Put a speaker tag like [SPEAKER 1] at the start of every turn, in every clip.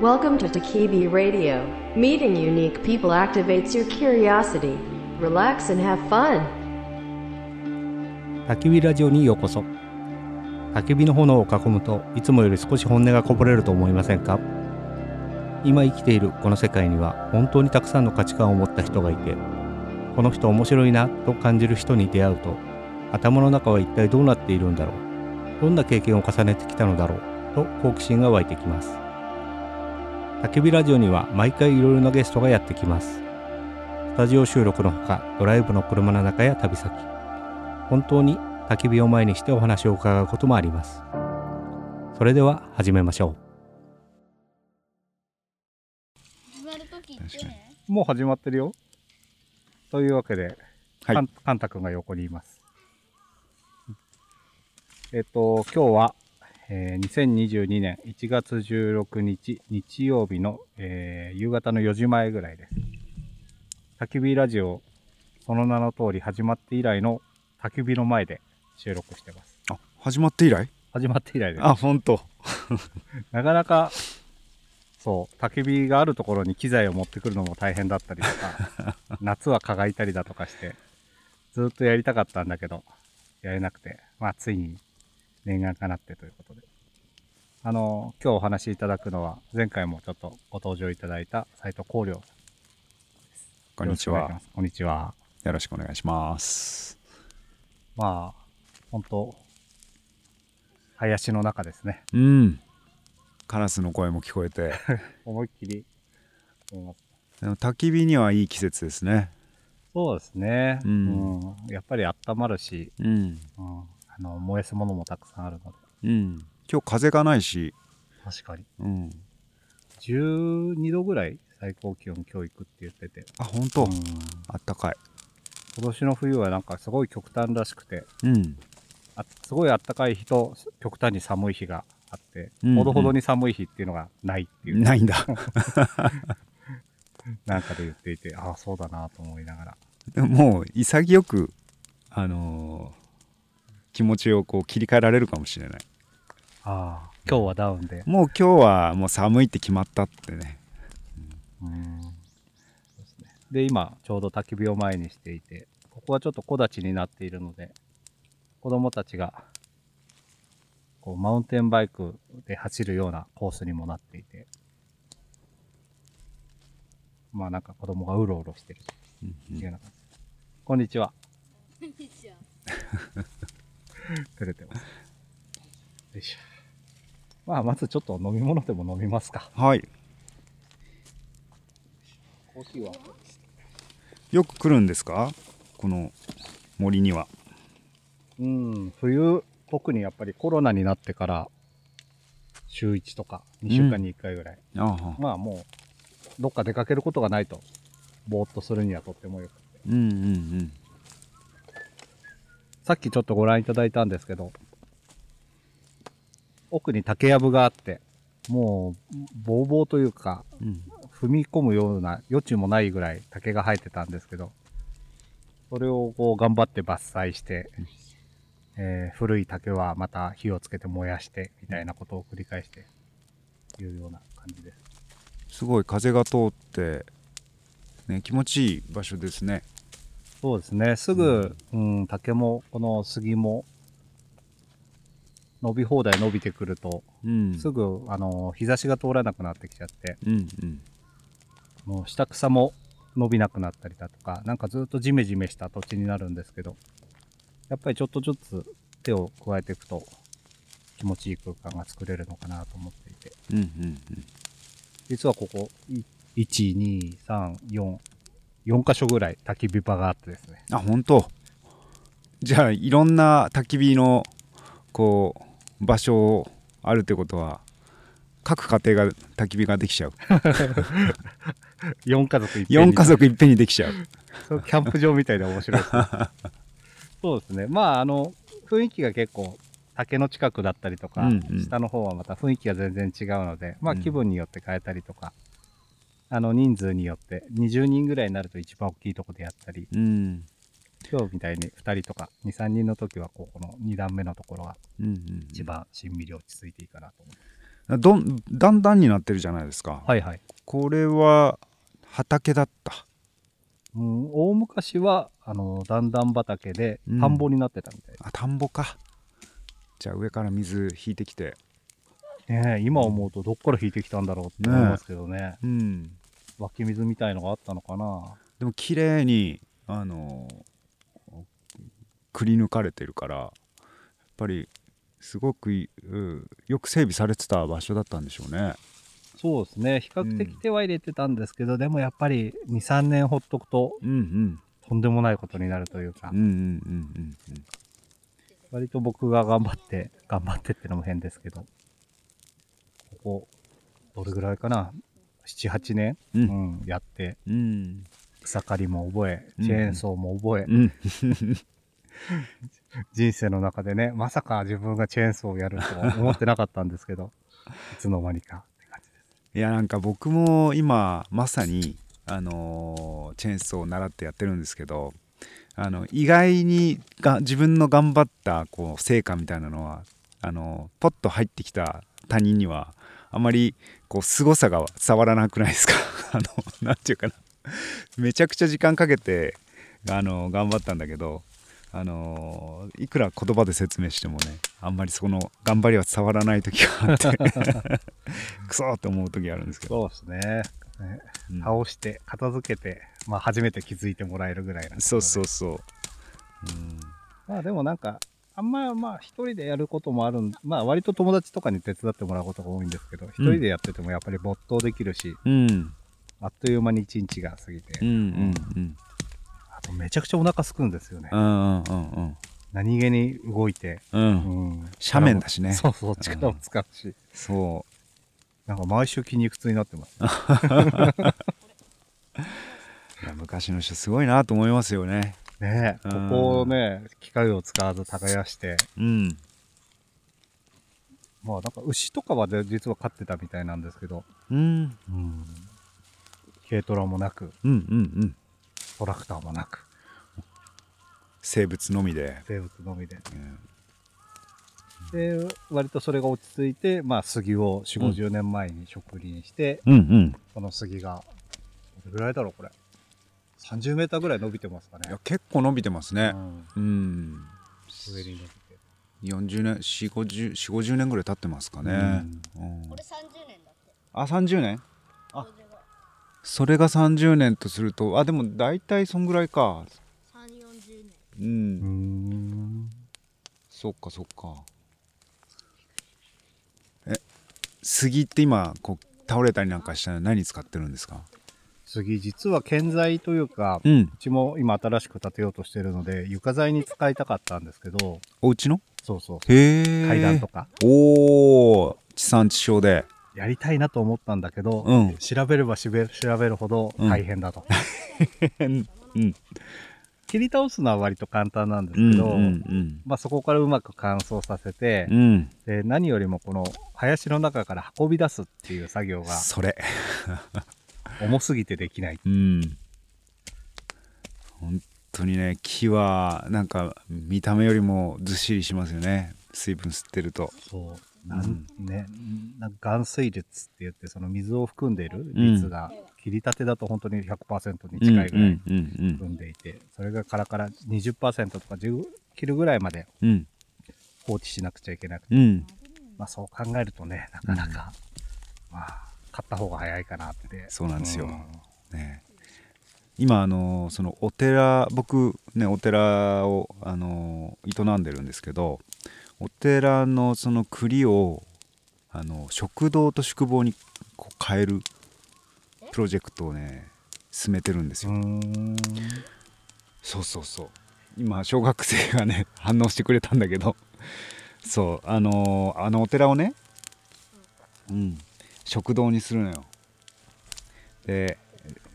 [SPEAKER 1] Welcome to Takibi Radio. Meeting unique people activates your curiosity. Relax and have fun.
[SPEAKER 2] 焚き火ラジオにようこそ焚き火の炎を囲むといつもより少し本音がこぼれると思いませんか？今生きているこの世界には本当にたくさんの価値観を持った人がいてこの人面白いなと感じる人に出会うと頭の中は一体どうなっているんだろう？どんな経験を重ねてきたのだろう？と好奇心が湧いてきます焚き火ラジオには毎回いろいろなゲストがやってきます。スタジオ収録のほかドライブの車の中や旅先。本当に焚き火を前にしてお話を伺うこともあります。それでは始めましょ
[SPEAKER 3] 始まるとき言って
[SPEAKER 2] もう始まってるよ。というわけで、
[SPEAKER 4] はい。
[SPEAKER 2] かんかんたくんが横にいます。えっと今日は、えー2022年1月16日日曜日の、えー夕方の4時前ぐらいです焚き火ラジオその名の通り始まって以来の焚き火の前で収録してます
[SPEAKER 4] あ、始まって以来？
[SPEAKER 2] 始まって以来です
[SPEAKER 4] あ、本当。
[SPEAKER 2] なかなか、そう、焚き火があるところに機材を持ってくるのも大変だったりとか、夏は蚊がいたりだとかして、ずっとやりたかったんだけど、やれなくて、まあ、ついに念願かなってということで。あの、今日お話しいただくのは、前回もちょっとご登場いただいた斉藤光良さん。
[SPEAKER 4] こんにちは。
[SPEAKER 2] こんにちは。
[SPEAKER 4] よろしくお願いします。
[SPEAKER 2] まあ、本当林の中ですね。
[SPEAKER 4] うん。カラスの声も聞こえて。
[SPEAKER 2] 思いっきり
[SPEAKER 4] 焚き火にはいい季節ですね。
[SPEAKER 2] そうですね。
[SPEAKER 4] う
[SPEAKER 2] うんん。やっぱり温まるし、
[SPEAKER 4] うん。
[SPEAKER 2] うん。あの、燃やすものもたくさんあるので。
[SPEAKER 4] うん。今日風がないし。
[SPEAKER 2] 確かに。
[SPEAKER 4] うん。
[SPEAKER 2] 12度ぐらい最高気温今日行くって言ってて。
[SPEAKER 4] あ、本当？
[SPEAKER 2] うん
[SPEAKER 4] あったかい。
[SPEAKER 2] 今年の冬はなんかすごい極端らしくて、
[SPEAKER 4] うん。
[SPEAKER 2] あすごい暖かい日と極端に寒い日があって、
[SPEAKER 4] うんうん
[SPEAKER 2] ほどほどに寒い日っていうのがないっていう、
[SPEAKER 4] ないんだ。
[SPEAKER 2] なんかで言っていて、ああ、そうだなと思いながら。
[SPEAKER 4] でももう潔く、あのー気持ちをこう切り替えられるかもしれない。
[SPEAKER 2] ああ、今日はダウンで。
[SPEAKER 4] もう今日はもう寒いって決まったってね。
[SPEAKER 2] うんですねで、今、ちょうど焚き火を前にしていて、ここはちょっと木立ちになっているので、子供たちが、こう、マウンテンバイクで走るようなコースにもなっていて、まあなんか子供がうろうろしてる
[SPEAKER 4] うん
[SPEAKER 2] っていうような感じです。こんにちは。
[SPEAKER 3] こんにちは。
[SPEAKER 2] 照れてます。よいしょ。まあ、まずちょっと飲み物でも飲みますか。
[SPEAKER 4] はい。
[SPEAKER 2] コーヒーは？
[SPEAKER 4] よく来るんですか？この森には。
[SPEAKER 2] うん、冬、特にやっぱりコロナになってから、週1とか2週間に1回ぐらい。
[SPEAKER 4] ああ。
[SPEAKER 2] まあもう、どっか出かけることがないと、ぼーっとするにはとってもよくて。
[SPEAKER 4] うんうんうん。
[SPEAKER 2] さっきちょっとご覧いただいたんですけど、奥に竹やぶがあって、もう、ぼうぼうというか、
[SPEAKER 4] うん
[SPEAKER 2] 踏み込むような余地もないぐらい竹が生えてたんですけど、それをこう頑張って伐採して、えー古い竹はまた火をつけて燃やして、みたいなことを繰り返しているような感じです。
[SPEAKER 4] すごい風が通って、ね、気持ちいい場所ですね。
[SPEAKER 2] そうですね。すぐ、うん、竹も、この杉も、伸び放題伸びてくると、
[SPEAKER 4] うん。
[SPEAKER 2] すぐ、あの、日差しが通らなくなってきちゃって、
[SPEAKER 4] うんうん。
[SPEAKER 2] もう下草も伸びなくなったりだとか、なんかずっとジメジメした土地になるんですけど、やっぱりちょっとずつ手を加えていくと気持ちいい空間が作れるのかなと思っていて、
[SPEAKER 4] うんうん
[SPEAKER 2] 実はここ、い1、2、3、4、4箇所ぐらい焚き火場があってですね。
[SPEAKER 4] うん。あ、本当。じゃあ、いろんな焚き火の、こう、場所あるってことは、各家庭が焚き火ができちゃう。
[SPEAKER 2] 4家族いっぺんに
[SPEAKER 4] 4家族いっぺんにできちゃう。
[SPEAKER 2] そうキャンプ場みたいで面白いですねそうですね。まあ、あの、雰囲気が結構、竹の近くだったりとか、
[SPEAKER 4] うんうん
[SPEAKER 2] 下の方はまた雰囲気が全然違うので、まあ
[SPEAKER 4] うん
[SPEAKER 2] 気分によって変えたりとか、あの人数によって20人ぐらいになると一番大きいとこでやったり、
[SPEAKER 4] うん。
[SPEAKER 2] 今日みたいに2人とか2、3人の時はこうこの2段目のところが
[SPEAKER 4] うんうん。
[SPEAKER 2] 一番しんみり落ち着いていいかなと思う。
[SPEAKER 4] どんだんだんになってるじゃないですか、
[SPEAKER 2] はいはい。
[SPEAKER 4] これは畑だった
[SPEAKER 2] うん、大昔は、あの、段々畑で
[SPEAKER 4] うん
[SPEAKER 2] 田んぼになってたみたい
[SPEAKER 4] あ田んぼかじゃあ上から水引いてきて
[SPEAKER 2] ねえ今思うとどっから引いてきたんだろうって思いますけどね。
[SPEAKER 4] うん
[SPEAKER 2] 湧き水みたいのがあったのかな。
[SPEAKER 4] でも綺麗にあのくり抜かれてるからやっぱりすごくよく整備されてた場所だったんでしょうね。
[SPEAKER 2] そうですね。比較的手は入れてたんですけど、でもやっぱり2、3年ほっとくと
[SPEAKER 4] うんうん。
[SPEAKER 2] とんでもないことになるというか。
[SPEAKER 4] うんうん、うんうん
[SPEAKER 2] 割と僕が頑張って、頑張ってってのも変ですけど、ここ、どれぐらいかな ?7、8年、
[SPEAKER 4] う
[SPEAKER 2] うんん、やって、
[SPEAKER 4] うん。
[SPEAKER 2] 草刈りも覚え、
[SPEAKER 4] うん。
[SPEAKER 2] チェーンソーも覚え、
[SPEAKER 4] うん
[SPEAKER 2] 人生の中でね、まさか自分がチェーンソーをやるとは思ってなかったんですけど、いつの間にかって感じです。
[SPEAKER 4] いやなんか僕も今まさにあのーチェーンソーを習ってやってるんですけどあの意外にが自分の頑張ったこう成果みたいなのはあのポッと入ってきた他人にはあまりこう凄さが伝わらなくないですか？あのなんていうかなめちゃくちゃ時間かけてあの頑張ったんだけどあのいくら言葉で説明してもねあんまりその頑張りは伝わらない時があって クソーって思う時あるんですけど、
[SPEAKER 2] そうですね。ね。
[SPEAKER 4] うん。
[SPEAKER 2] 倒して、片付けて、まあ初めて気づいてもらえるぐらいな。
[SPEAKER 4] そうそうそう、
[SPEAKER 2] まあでもなんか、あんままあ一人でやることもあるん、まあ割と友達とかに手伝ってもらうことが多いんですけど、一人でやっててもやっぱり没頭できるし、
[SPEAKER 4] うん、うん。
[SPEAKER 2] あっという間に一日が過ぎて、
[SPEAKER 4] うんうんうん
[SPEAKER 2] あとめちゃくちゃお腹すくんですよね。
[SPEAKER 4] うんうんうん
[SPEAKER 2] 何気に動いて、
[SPEAKER 4] うん。
[SPEAKER 2] うん。
[SPEAKER 4] 斜面だしね。
[SPEAKER 2] そうそう、力も使うし、
[SPEAKER 4] そ
[SPEAKER 2] なんか毎週筋肉痛になってます。
[SPEAKER 4] う いや昔の人すごいなと思いますよね。
[SPEAKER 2] ねえ、こ
[SPEAKER 4] うん
[SPEAKER 2] こをね、機械を使わず耕して、
[SPEAKER 4] うん。
[SPEAKER 2] まあなんか牛とかはで実は飼ってたみたいなんですけど、
[SPEAKER 4] うん。
[SPEAKER 2] うん。軽トラもなく、
[SPEAKER 4] うんうんうん
[SPEAKER 2] トラクターもなく、
[SPEAKER 4] 生物のみで、
[SPEAKER 2] 生物のみで。
[SPEAKER 4] うん。
[SPEAKER 2] で、割とそれが落ち着いて、まあ杉を4、50年前に植林して、
[SPEAKER 4] うんうん。
[SPEAKER 2] この杉が、どれぐらいだろうこれ。30メーターぐらい伸びてますかね。
[SPEAKER 4] いや。結構伸びてますね。
[SPEAKER 2] うん。
[SPEAKER 4] うん。
[SPEAKER 2] 上に伸びて。
[SPEAKER 4] 40年4 5 0 4 50年ぐらい経ってますかね、うん。
[SPEAKER 3] これ30年だって。
[SPEAKER 4] あ30年？あそれが30年とするとあでも大体そんぐらいか。
[SPEAKER 3] 3 4 0年
[SPEAKER 4] うん、
[SPEAKER 2] うーん。
[SPEAKER 4] そっかそっか。え杉って今こう倒れたりなんかしたら何使ってるんですか？
[SPEAKER 2] 杉、実は建材というか、
[SPEAKER 4] うん。
[SPEAKER 2] うちも今新しく建てようとしてるので、床材に使いたかったんですけど、
[SPEAKER 4] お家の？
[SPEAKER 2] そうそう。
[SPEAKER 4] へえ
[SPEAKER 2] 階段とか、
[SPEAKER 4] おお地産地消で
[SPEAKER 2] やりたいなと思ったんだけど、
[SPEAKER 4] うん。
[SPEAKER 2] 調べれば調べるほど大変だと。
[SPEAKER 4] うん。
[SPEAKER 2] 切り倒すのは割と簡単なんです
[SPEAKER 4] うん
[SPEAKER 2] けど、
[SPEAKER 4] うん。
[SPEAKER 2] まあそこからうまく乾燥させて、
[SPEAKER 4] うん。
[SPEAKER 2] で何よりもこの林の中から運び出すっていう作業が
[SPEAKER 4] それ。
[SPEAKER 2] 重すぎてできない。
[SPEAKER 4] うん。本当にね木はなんか見た目よりもずっしりしますよね。水分吸ってると。
[SPEAKER 2] そう。なんね、なんか含水率って言って、その水を含んでいる率が、切りたてだと本当に100%に近いぐらい含んでいて、それがカラカラ20%とか10切るぐらいまで放置しなくちゃいけなくて、
[SPEAKER 4] うん。
[SPEAKER 2] まあそう考えるとね、なかなか、まあ、買った方が早いかなって。
[SPEAKER 4] そうなんですよ。
[SPEAKER 2] うん。
[SPEAKER 4] ね。今あのそのお寺僕ねお寺をあの営んでるんですけどお寺のその栗をあの食堂と宿坊にこう変えるプロジェクトをね進めてるんですよ、そうそうそう。今小学生がね反応してくれたんだけど。そうあのあのお寺をねうん食堂にするのよ。で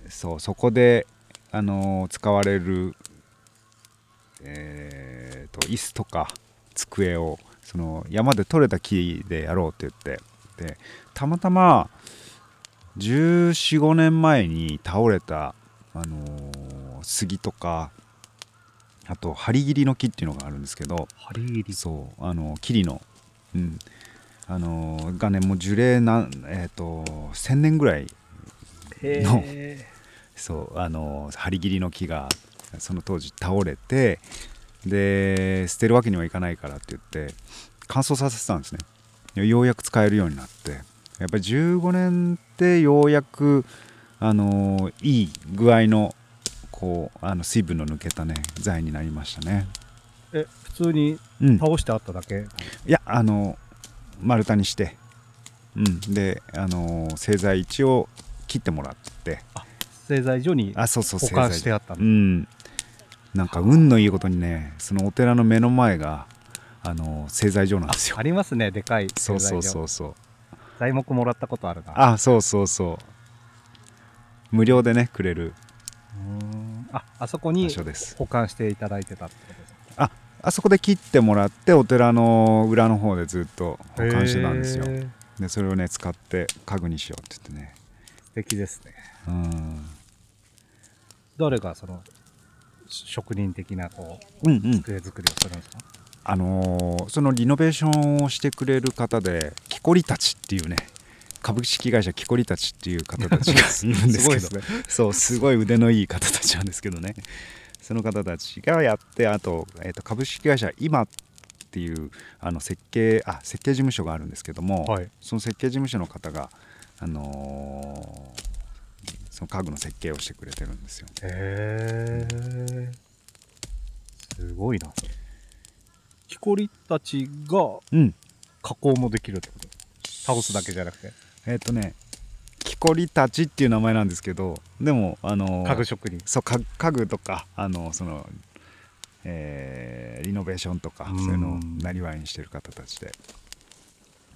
[SPEAKER 4] そうそこであの使われるえーと椅子とか机をその山で採れた木でやろうって言って。でたまたま1415年前に倒れた、あのー杉とかあと針切りの木っていうのがあるんですけど。
[SPEAKER 2] 針切り。
[SPEAKER 4] そうあの桐の、うん、あのがねもう樹齢なんえっ、と1000年ぐらいのそうあの張り切りの木がその当時倒れてで捨てるわけにはいかないからって言って乾燥させてたんですね。ようやく使えるようになって。やっぱり15年でようやくあのいい具合のこうあの水分の抜けたね材になりましたね。
[SPEAKER 2] え普通に
[SPEAKER 4] うん。
[SPEAKER 2] 倒してあっただけ、
[SPEAKER 4] いやあの丸太にして、うん、であの製材一応切ってもらって。
[SPEAKER 2] 製材所に
[SPEAKER 4] あそうそう
[SPEAKER 2] 保管してあったの。
[SPEAKER 4] うんなんか運のいいことにねそのお寺の目の前があの製材所なんですよ。
[SPEAKER 2] ありますねでかい
[SPEAKER 4] そうそう
[SPEAKER 2] 製材所。
[SPEAKER 4] そうそう。
[SPEAKER 2] 材木もらったことあるな。
[SPEAKER 4] あそうそうそう。無料でねくれる
[SPEAKER 2] ああそこに保管していただいてたってことですか？
[SPEAKER 4] あそこで切ってもらってお寺の裏の方でずっと保管してたんですよ。でそれをね使って家具にしようって言ってね。
[SPEAKER 2] 素敵ですね。
[SPEAKER 4] うん。
[SPEAKER 2] 誰がそのし職人的なこ
[SPEAKER 4] うんう
[SPEAKER 2] うん。机作りをするんですか、
[SPEAKER 4] あのーそのリノベーションをしてくれる方で木こりたちっていうね株式会社木こりたちっていう方たちが いるんですけど
[SPEAKER 2] ね。
[SPEAKER 4] そうすごい腕のいい方たちなんですけどね。その方たちがやってあと,、えーと株式会社今っていうあの設計あ設計事務所があるんですけども、
[SPEAKER 2] はい。
[SPEAKER 4] その設計事務所の方が、あのーその家具の設計をしてくれてるんですよ。
[SPEAKER 2] へえすごいな。木こりたちが
[SPEAKER 4] うん。
[SPEAKER 2] 加工もできるってこと？倒すだけじゃなくて？
[SPEAKER 4] えっ、とね木こりたちっていう名前なんですけどでもあのー
[SPEAKER 2] 家具職人。
[SPEAKER 4] そう家家具とかあのその、えーリノベーションとか
[SPEAKER 2] うん。
[SPEAKER 4] そういうのをなりわいにしてる方たちで、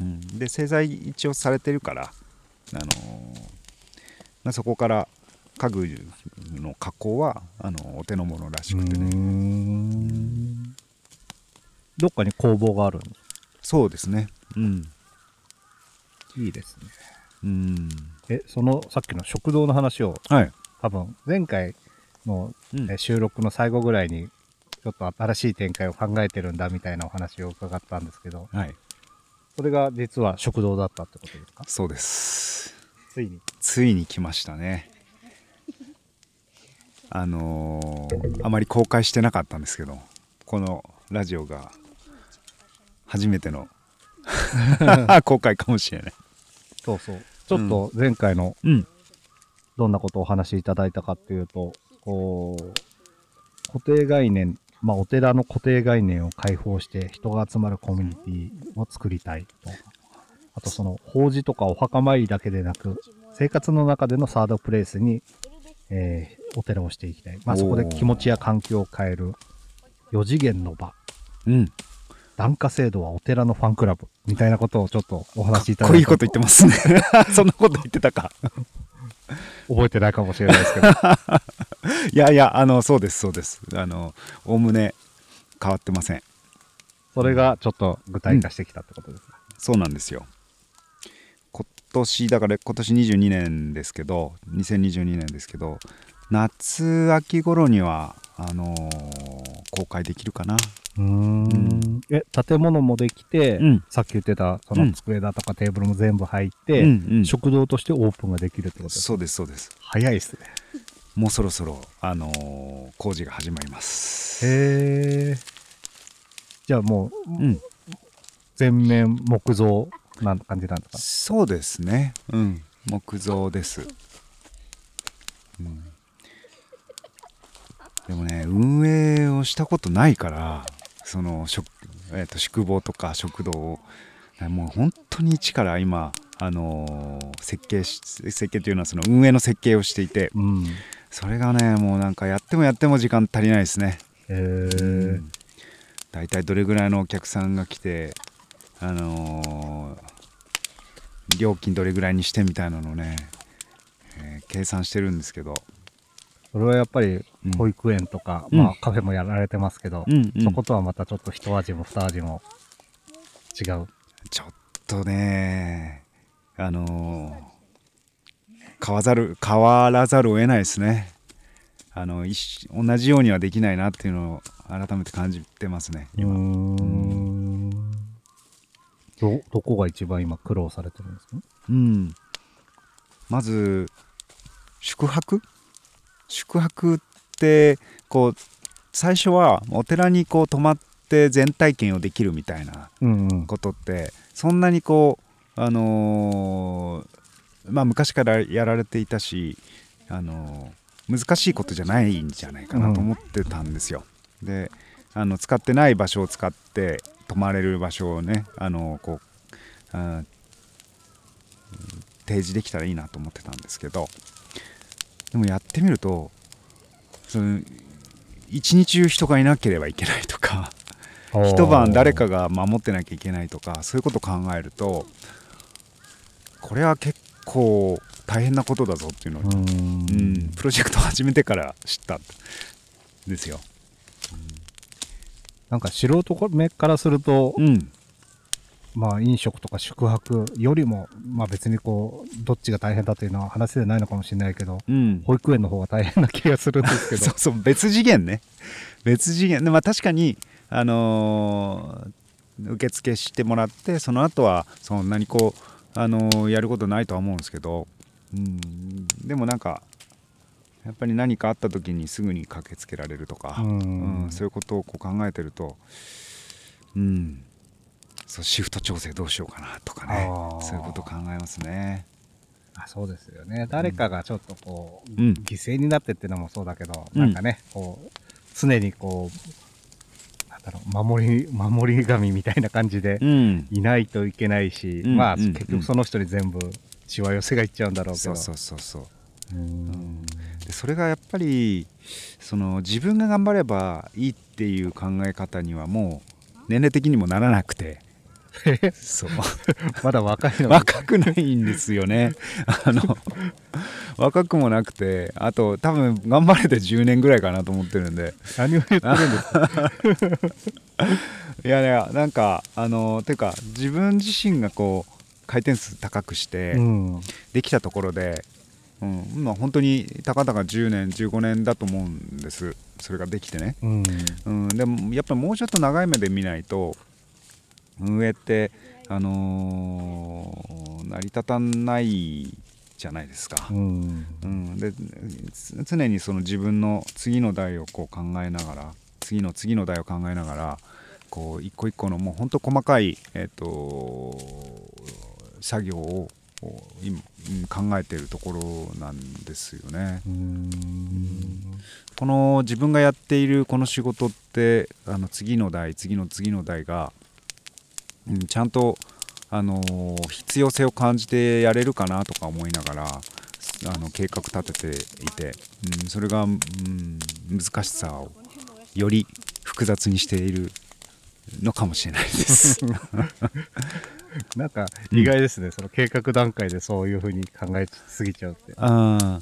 [SPEAKER 4] うん、で製材一応されてるから、あのーまあ、そこから家具の加工はあのお手の物らしくてね。
[SPEAKER 2] ん。どっかに工房がある
[SPEAKER 4] そうですね。うん。
[SPEAKER 2] すいいですね。
[SPEAKER 4] うん。
[SPEAKER 2] えそのさっきの食堂の話を
[SPEAKER 4] はい、
[SPEAKER 2] 多分前回の
[SPEAKER 4] うん。
[SPEAKER 2] え収録の最後ぐらいにちょっと新しい展開を考えてるんだみたいなお話を伺ったんですけど。
[SPEAKER 4] はい、
[SPEAKER 2] それが実は食堂だったってことですか？
[SPEAKER 4] そうです
[SPEAKER 2] ついに。
[SPEAKER 4] ついに来ましたね。あのーあまり公開してなかったんですけどこのラジオが初めての 公開かもしれない。
[SPEAKER 2] そうそう。ちょっと前回の
[SPEAKER 4] うん。
[SPEAKER 2] どんなことをお話しいただいたかっていうとこう固定概念まあお寺の固定概念を解放して人が集まるコミュニティを作りたいとあとその法事とかお墓参りだけでなく生活の中でのサードプレイスに、えーお寺をしていきたい、まあ、そこで気持ちや環境を変える4次元の場。
[SPEAKER 4] うん。
[SPEAKER 2] 檀家制度はお寺のファンクラブみたいなことをちょっとお話しいた
[SPEAKER 4] かっこいい
[SPEAKER 2] だいた
[SPEAKER 4] こと言ってますね。そんなこと言ってたか。
[SPEAKER 2] 覚えてないかもしれないですけど。
[SPEAKER 4] いやいやあのそうですそうです。あのおおむね変わってません。
[SPEAKER 2] それがちょっと具体化してきたってことですか、
[SPEAKER 4] そうなんですよ。今年だから今年22年ですけど2022年ですけど夏秋頃にはあのー公開できるかな。
[SPEAKER 2] うーん。え建物もできて、
[SPEAKER 4] うん。
[SPEAKER 2] さっき言ってたそ
[SPEAKER 4] うん。
[SPEAKER 2] の机だとかテーブルも全部入って、
[SPEAKER 4] うんうん。
[SPEAKER 2] 食堂としてオープンができるってことですか？
[SPEAKER 4] そうですそうです。
[SPEAKER 2] 早いですね。
[SPEAKER 4] もうそろそろあのー工事が始まります。
[SPEAKER 2] へえじゃあもう
[SPEAKER 4] うん。
[SPEAKER 2] 全面木造な感じなんですか？
[SPEAKER 4] そうですね。うん。木造です、うん、でもね運営をしたことないからその食、えー、と宿坊とか食堂を。もう本当に一から今あのー設計し設計というのはその運営の設計をしていて。
[SPEAKER 2] うん。
[SPEAKER 4] それがねもうなんかやってもやっても時間足りないですね。
[SPEAKER 2] へえ
[SPEAKER 4] うん。大体どれぐらいのお客さんが来てあのー料金どれぐらいにしてみたいなのをね、えー計算してるんですけど、
[SPEAKER 2] それはやっぱり
[SPEAKER 4] うん。
[SPEAKER 2] 保育園とか、
[SPEAKER 4] うん。
[SPEAKER 2] まあカフェもやられてますけど、
[SPEAKER 4] うんうん。
[SPEAKER 2] そことはまたちょっと一味も二味も違う。
[SPEAKER 4] ちょっとねあのー変わざる変わらざるを得ないですね。あの同じようにはできないなっていうのを改めて感じてますね
[SPEAKER 2] うー
[SPEAKER 4] 今、
[SPEAKER 2] んど、どこが一番今苦労されてるんですか？
[SPEAKER 4] うん、まず宿泊？宿泊ってこう最初はお寺にこう泊まって全体験をできるみたいな
[SPEAKER 2] うんうん。
[SPEAKER 4] ことってそんなにこうあのーまあ昔からやられていたし、あのー難しいことじゃないんじゃないかなと思ってたんですよ。であの使ってない場所を使って泊まれる場所をねあのこう提示できたらいいなと思ってたんですけどでもやってみるとその一日中人がいなければいけないとか一晩誰かが守ってなきゃいけないとかそういうことを考えるとこれは結構大変なことだぞっていうのを、
[SPEAKER 2] う
[SPEAKER 4] ん
[SPEAKER 2] ん。
[SPEAKER 4] プロジェクトを始めてから知ったんですよ。
[SPEAKER 2] なんか素人目からすると、
[SPEAKER 4] うん、
[SPEAKER 2] まあ飲食とか宿泊よりも、まあ別にこう、どっちが大変だというのは話でないのかもしれないけど、
[SPEAKER 4] うん、
[SPEAKER 2] 保育園の方が大変な気がするんですけど。
[SPEAKER 4] そう。そう別次元ね。別次元。でまあ確かにあのー受付してもらってその後はそんなにこう、あのーやることないとは思うんですけど、うん、でもなんかやっぱり何かあった時にすぐに駆けつけられるとか、
[SPEAKER 2] うん。
[SPEAKER 4] うんそういうことをこう考えてると、うん、そうシフト調整どうしようかなとかねそういうことを考えますね。
[SPEAKER 2] あそうですよね。誰かがちょっとこう、
[SPEAKER 4] うん。
[SPEAKER 2] 犠牲になってっていうのもそうだけど、
[SPEAKER 4] うん。
[SPEAKER 2] なんかね、こう、常にこう、なんだろう、守り、守り神みたいな感じで
[SPEAKER 4] うん。
[SPEAKER 2] いないといけないし、
[SPEAKER 4] うん
[SPEAKER 2] まあ、
[SPEAKER 4] うん
[SPEAKER 2] 結局その人に全部、しわ寄せがいっちゃうんだろうけど。
[SPEAKER 4] そうそうそうそう
[SPEAKER 2] うん。
[SPEAKER 4] でそれがやっぱりその自分が頑張ればいいっていう考え方にはもう年齢的にもならなくて。そう。
[SPEAKER 2] まだ若いのに。
[SPEAKER 4] 若くないんですよね。あの若くもなくてあと多分頑張れて10年ぐらいかなと思ってるんで。
[SPEAKER 2] 何を言ってるんですか？
[SPEAKER 4] いやいやなんかあのていうか自分自身がこう回転数高くして
[SPEAKER 2] うん。
[SPEAKER 4] できたところで、うん、今本当にたかだか10年15年だと思うんです。それができてね。
[SPEAKER 2] うん。
[SPEAKER 4] うん、でもやっぱりもうちょっと長い目で見ないと運営って、あのー成り立たないじゃないですか。
[SPEAKER 2] う、ん。
[SPEAKER 4] うん。でつ常にその自分の次の代をこう考えながら次の次の代を考えながらこう一個一個のもう本当細かい、えー、と作業をこう今うん考えているところなんですよね。
[SPEAKER 2] うん。
[SPEAKER 4] この自分がやっているこの仕事ってあの次の代次の次の代が、うん、ちゃんと、あのー必要性を感じてやれるかなとか思いながらあの計画立てていて、うん、それが、うん、難しさをより複雑にしているのかもしれないです。
[SPEAKER 2] なんか意外ですね、その計画段階でそういうふうに考えすぎちゃうって。
[SPEAKER 4] あー。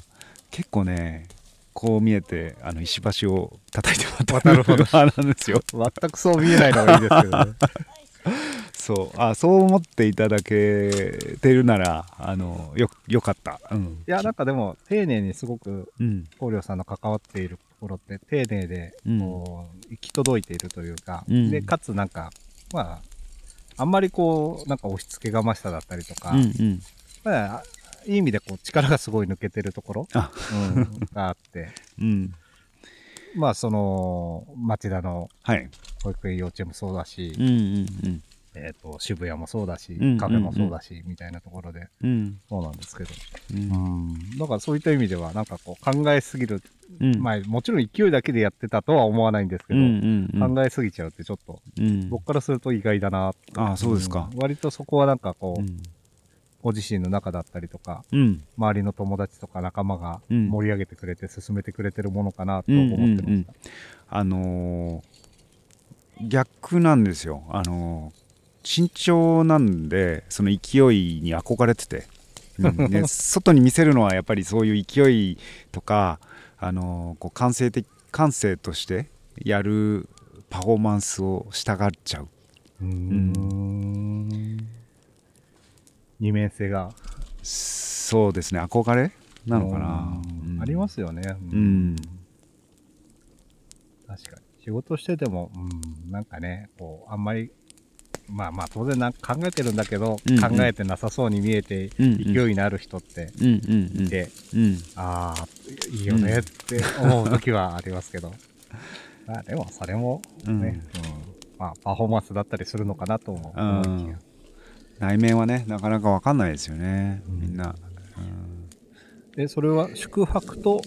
[SPEAKER 4] 結構ねこう見えてあの石橋を叩いて渡る
[SPEAKER 2] ほど。
[SPEAKER 4] 派なんですよ。
[SPEAKER 2] 全くそう見えないのがいいですけどね。
[SPEAKER 4] そう。あそう思っていただけてるならあのよよかった、うん、
[SPEAKER 2] いや、なんかでも、丁寧にすごく、
[SPEAKER 4] うん。
[SPEAKER 2] 光陵さんの関わっているところって、丁寧で、
[SPEAKER 4] うん
[SPEAKER 2] こう、行き届いているというか、
[SPEAKER 4] うん
[SPEAKER 2] で、かつなんか、まあ、あんまりこう、なんか押し付けがましさだったりとか、
[SPEAKER 4] うんうん。
[SPEAKER 2] まあ、いい意味でこう、力がすごい抜けてるところ、
[SPEAKER 4] あ
[SPEAKER 2] うん、があって、
[SPEAKER 4] うん。
[SPEAKER 2] まあ、その、町田の
[SPEAKER 4] はい。
[SPEAKER 2] 保育園幼稚園もそうだし、
[SPEAKER 4] うんうん
[SPEAKER 2] えっ、と、渋谷もそうだし、
[SPEAKER 4] うん
[SPEAKER 2] カフェもそうだし、みたいなところで、
[SPEAKER 4] うん。
[SPEAKER 2] そうなんですけど、
[SPEAKER 4] うん。
[SPEAKER 2] うん、だからそういった意味では、なんかこう、考えすぎる、
[SPEAKER 4] うん。
[SPEAKER 2] まあ、もちろん勢いだけでやってたとは思わないんですけど、
[SPEAKER 4] うんうんうん。
[SPEAKER 2] 考えすぎちゃうってちょっと、
[SPEAKER 4] うん。
[SPEAKER 2] 僕からすると意外だなって。
[SPEAKER 4] あそうですか。
[SPEAKER 2] ん割とそこはなんかこう、
[SPEAKER 4] うん。
[SPEAKER 2] ご自身の中だったりとか、
[SPEAKER 4] うん。
[SPEAKER 2] 周りの友達とか仲間が
[SPEAKER 4] うん。
[SPEAKER 2] 盛り上げてくれて進めてくれてるものかなと思ってました。
[SPEAKER 4] あのー逆なんですよ。あのー慎重なんでその勢いに憧れてて、うん。で 外に見せるのはやっぱりそういう勢いとか、あのーこう感性的感性としてやるパフォーマンスをしたがっちゃう。
[SPEAKER 2] うーん。二面性が。
[SPEAKER 4] そうですね。憧れなのかな、
[SPEAKER 2] うん。ありますよね。う
[SPEAKER 4] うん。
[SPEAKER 2] 確かに。仕事してても、うん、なんかね、こう、あんまりまあまあ当然な考えてるんだけど、
[SPEAKER 4] うんうん。
[SPEAKER 2] 考えてなさそうに見えて、
[SPEAKER 4] うんうん。
[SPEAKER 2] 勢いのある人って
[SPEAKER 4] うんうんうん。
[SPEAKER 2] いて、
[SPEAKER 4] うん。
[SPEAKER 2] ああ、いいよねって思う時はありますけど。まあでもそれもね、まあパフォーマンスだったりするのかなと思いき
[SPEAKER 4] ん。
[SPEAKER 2] や。
[SPEAKER 4] 内面はねなかなか分かんないですよね、みんな、
[SPEAKER 2] で、それは宿泊と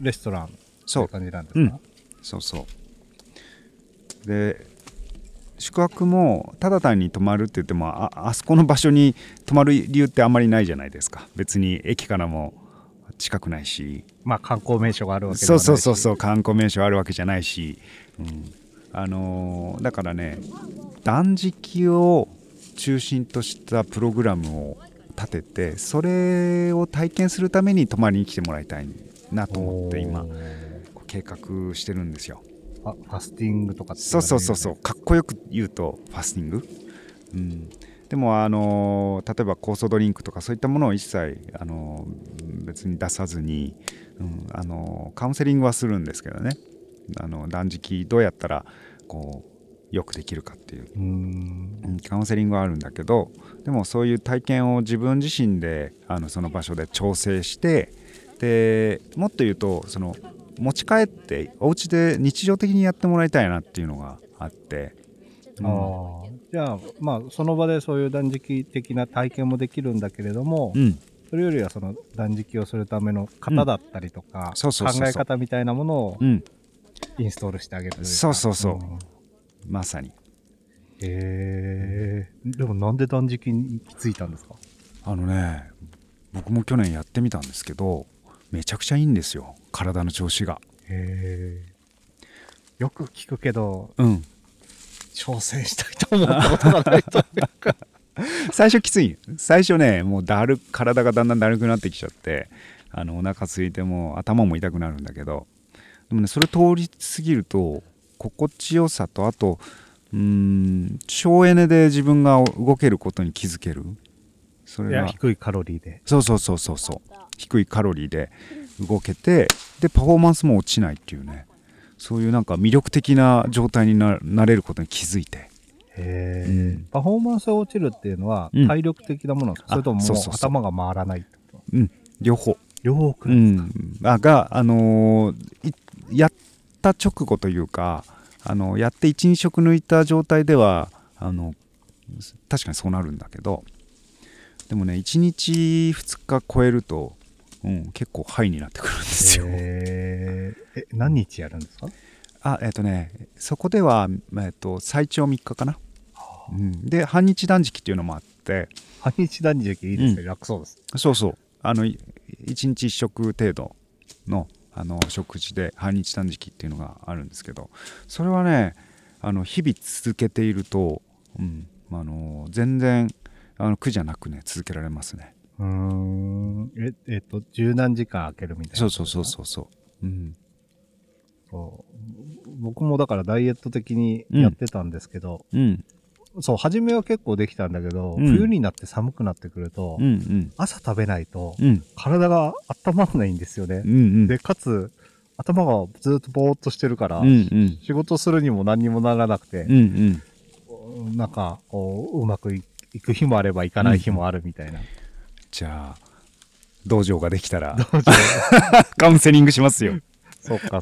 [SPEAKER 2] レストランって感じなんですか、
[SPEAKER 4] そうそう。で宿泊もただ単に泊まるって言ってもああそこの場所に泊まる理由ってあんまりないじゃないですか。別に駅からも近くないし。
[SPEAKER 2] まあ観光名所があるわけで
[SPEAKER 4] そう
[SPEAKER 2] はないし。
[SPEAKER 4] そうそうそう観光名所あるわけじゃないし、うん。あのーだからね断食を中心としたプログラムを立ててそれを体験するために泊まりに来てもらいたいなと思って今計画してるんですよ。
[SPEAKER 2] あファスティングとか
[SPEAKER 4] そうそうそうそう。かっこよく言うとファスティング、うん、でもあのー例えば酵素ドリンクとかそういったものを一切あのー別に出さずに、うんあのーカウンセリングはするんですけどね。あの断食どうやったらこうよくできるかっていう。カウンセリングはあるんだけどでもそういう体験を自分自身であのその場所で調整してでもっと言うとその持ち帰ってお家で日常的にやってもらいたいなっていうのがあって、うん
[SPEAKER 2] ああじゃあまあその場でそういう断食的な体験もできるんだけれども、
[SPEAKER 4] うん、
[SPEAKER 2] それよりはその断食をするための型だったりとか、考え方みたいなものを
[SPEAKER 4] うん、
[SPEAKER 2] インストールしてあげるというか。
[SPEAKER 4] そうそうそう。ん。まさに。
[SPEAKER 2] へえでもなんで断食に行き着いたんですか？
[SPEAKER 4] あのね僕も去年やってみたんですけどめちゃくちゃいいんですよ体の調子が。
[SPEAKER 2] へえよく聞くけど
[SPEAKER 4] うん。
[SPEAKER 2] 挑戦したいと思ったことがないというか。
[SPEAKER 4] 最初きつい最初ねもうだる体がだんだんだるくなってきちゃってあのお腹空いてもう頭も痛くなるんだけど。でもねそれ通り過ぎると心地よさとあとうーん省エネで自分が動けることに気づけるそ
[SPEAKER 2] い
[SPEAKER 4] れが
[SPEAKER 2] や低いカロリーで。
[SPEAKER 4] そうそうそうそうそう。低いカロリーで動けてでパフォーマンスも落ちないっていうね。そういうなんか魅力的な状態にななれることに気づいて。
[SPEAKER 2] へえ、
[SPEAKER 4] うん。
[SPEAKER 2] パフォーマンスが落ちるっていうのは
[SPEAKER 4] うん。
[SPEAKER 2] 体力的なものなんそれとも頭が回らないってこと？
[SPEAKER 4] うん。両方。
[SPEAKER 2] 両方く
[SPEAKER 4] う
[SPEAKER 2] らいですか、
[SPEAKER 4] ん、あが、あのーいやった直後というかあのやって12食抜いた状態ではあの確かにそうなるんだけどでもね1日2日超えると、うん、結構ハイになってくるんですよ。
[SPEAKER 2] へー。え何日やるんですか？
[SPEAKER 4] あえっ、とねそこでは、えっと最長3日かな。うん、で半日断食っていうのもあって。
[SPEAKER 2] 半日断食いいですね、
[SPEAKER 4] うん。
[SPEAKER 2] 楽そうです。
[SPEAKER 4] そうそう。あの1日1食程度のあの食事で半日断食っていうのがあるんですけど。それはねあの日々続けていると、うん、あの全然あの苦じゃなくね続けられますね。
[SPEAKER 2] うーん。ええっと十何時間空けるみたいな
[SPEAKER 4] そうそうそうそうそう、うん、
[SPEAKER 2] そう。僕もだからダイエット的にやってたんですけど、
[SPEAKER 4] うん。
[SPEAKER 2] そう初めは結構できたんだけど、
[SPEAKER 4] うん。
[SPEAKER 2] 冬になって寒くなってくると、
[SPEAKER 4] うんうん。
[SPEAKER 2] 朝食べないと
[SPEAKER 4] うん。
[SPEAKER 2] 体が温まらないんですよね。
[SPEAKER 4] う、ん
[SPEAKER 2] でかつ頭がずっとぼーっとしてるから、
[SPEAKER 4] うんうん。
[SPEAKER 2] 仕事するにも何にもならなくて
[SPEAKER 4] うんう、ん。
[SPEAKER 2] なんかこううまくいいく日もあればいかない日もあるみたいな、
[SPEAKER 4] じゃあ道場ができたら。カウンセリングしますよ。
[SPEAKER 2] そっか。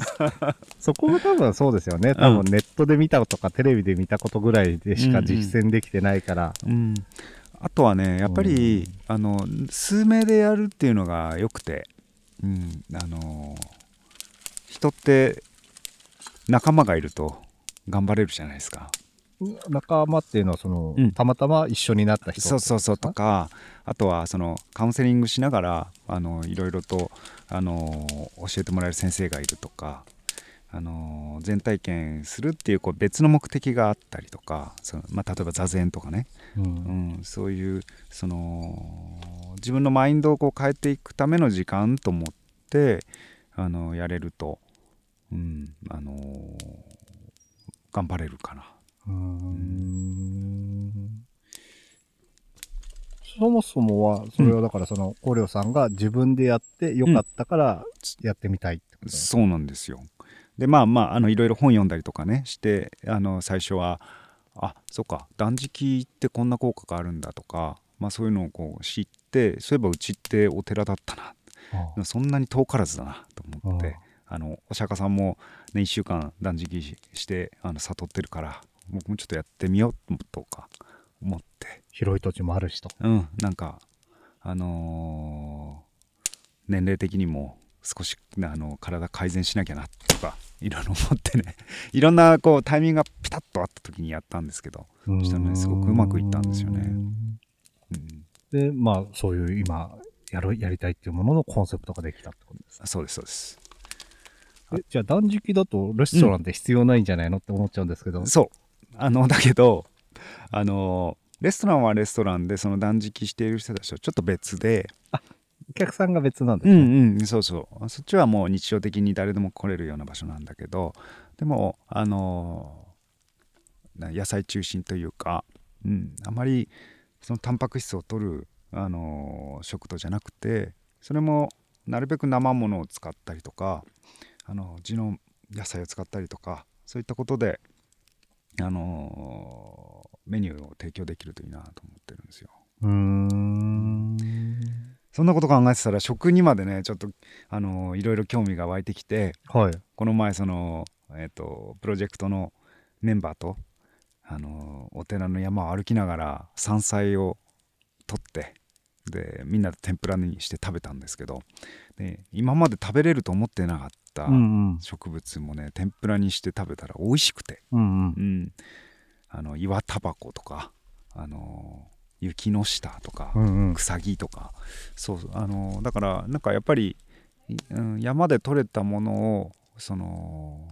[SPEAKER 2] そこが多分そうですよね。多分ネットで見たとかテレビで見たことぐらいでしか実践できてないから。
[SPEAKER 4] うん、あとはねやっぱり、あの数名でやるっていうのがよくて、うん、あの人って仲間がいると頑張れるじゃないですか。
[SPEAKER 2] 仲間っていうのはその、
[SPEAKER 4] うん。
[SPEAKER 2] たまたま一緒になった人
[SPEAKER 4] そうそうそうとかあとはそのカウンセリングしながらあのいろいろとあの教えてもらえる先生がいるとかあの全体験するっていうこう別の目的があったりとかその、まあ、例えば座禅とかね。
[SPEAKER 2] うん。
[SPEAKER 4] うん、そういうその自分のマインドをこう変えていくための時間と思ってあのやれると、うんあの頑張れるかな。
[SPEAKER 2] うーん。そもそもは、それはだからその、コリョさんが自分でやってよかったから、やってみたいってこと？です
[SPEAKER 4] そうなんですよ。でまあまああのいろいろ本読んだりとかねしてあの最初はあそっか断食ってこんな効果があるんだとか、まあ、そういうのをこう知ってそういえばうちってお寺だったな
[SPEAKER 2] あ
[SPEAKER 4] そんなに遠からずだなと思って
[SPEAKER 2] あ
[SPEAKER 4] あのお釈迦さんも、ね、1週間断食ししてあの悟ってるから僕もちょっとやってみようとか思って。
[SPEAKER 2] 広い土地もあるしと。
[SPEAKER 4] うんなんかあのー年齢的にも少しあの体改善しなきゃなとかいろいろ思ってね。いろんなこうタイミングがピタッとあった時にやったんですけど、そしたらねすごくうまくいったんですよね。うん、
[SPEAKER 2] で、まあ、そういう今、やる、やりたいっていうもののコンセプトができたってことです。
[SPEAKER 4] そうですそうです。
[SPEAKER 2] えじゃあ断食だとレストランって必要ないんじゃないのって思っちゃうんですけど。
[SPEAKER 4] そうあのだけどあのレストランはレストランでその断食している人たちとちょっと別で
[SPEAKER 2] お客さんが別なんですね。
[SPEAKER 4] うんうんそうそうそっちはもう日常的に誰でも来れるような場所なんだけどでもあのな野菜中心というか、うん、あまりそのタンパク質を取るあの食堂じゃなくてそれもなるべく生ものを使ったりとかあの地の野菜を使ったりとかそういったことであのメニューを提供できるといいなと思ってるんですよ。
[SPEAKER 2] うーん。
[SPEAKER 4] そんなこと考えてたら食にまでねちょっとあのいろいろ興味が湧いてきて
[SPEAKER 2] はい。
[SPEAKER 4] この前その、えっとプロジェクトのメンバーとあのお寺の山を歩きながら山菜を取ってでみんなで天ぷらにして食べたんですけどで今まで食べれると思ってなかった
[SPEAKER 2] うんうん。
[SPEAKER 4] 植物もね天ぷらにして食べたら美味しくて、
[SPEAKER 2] うんうん
[SPEAKER 4] う。ん、あの岩タバコとかあの雪の下とか、
[SPEAKER 2] うんうん。
[SPEAKER 4] 草木とかそうあのだからなんかやっぱり、いうん、山で採れたものをその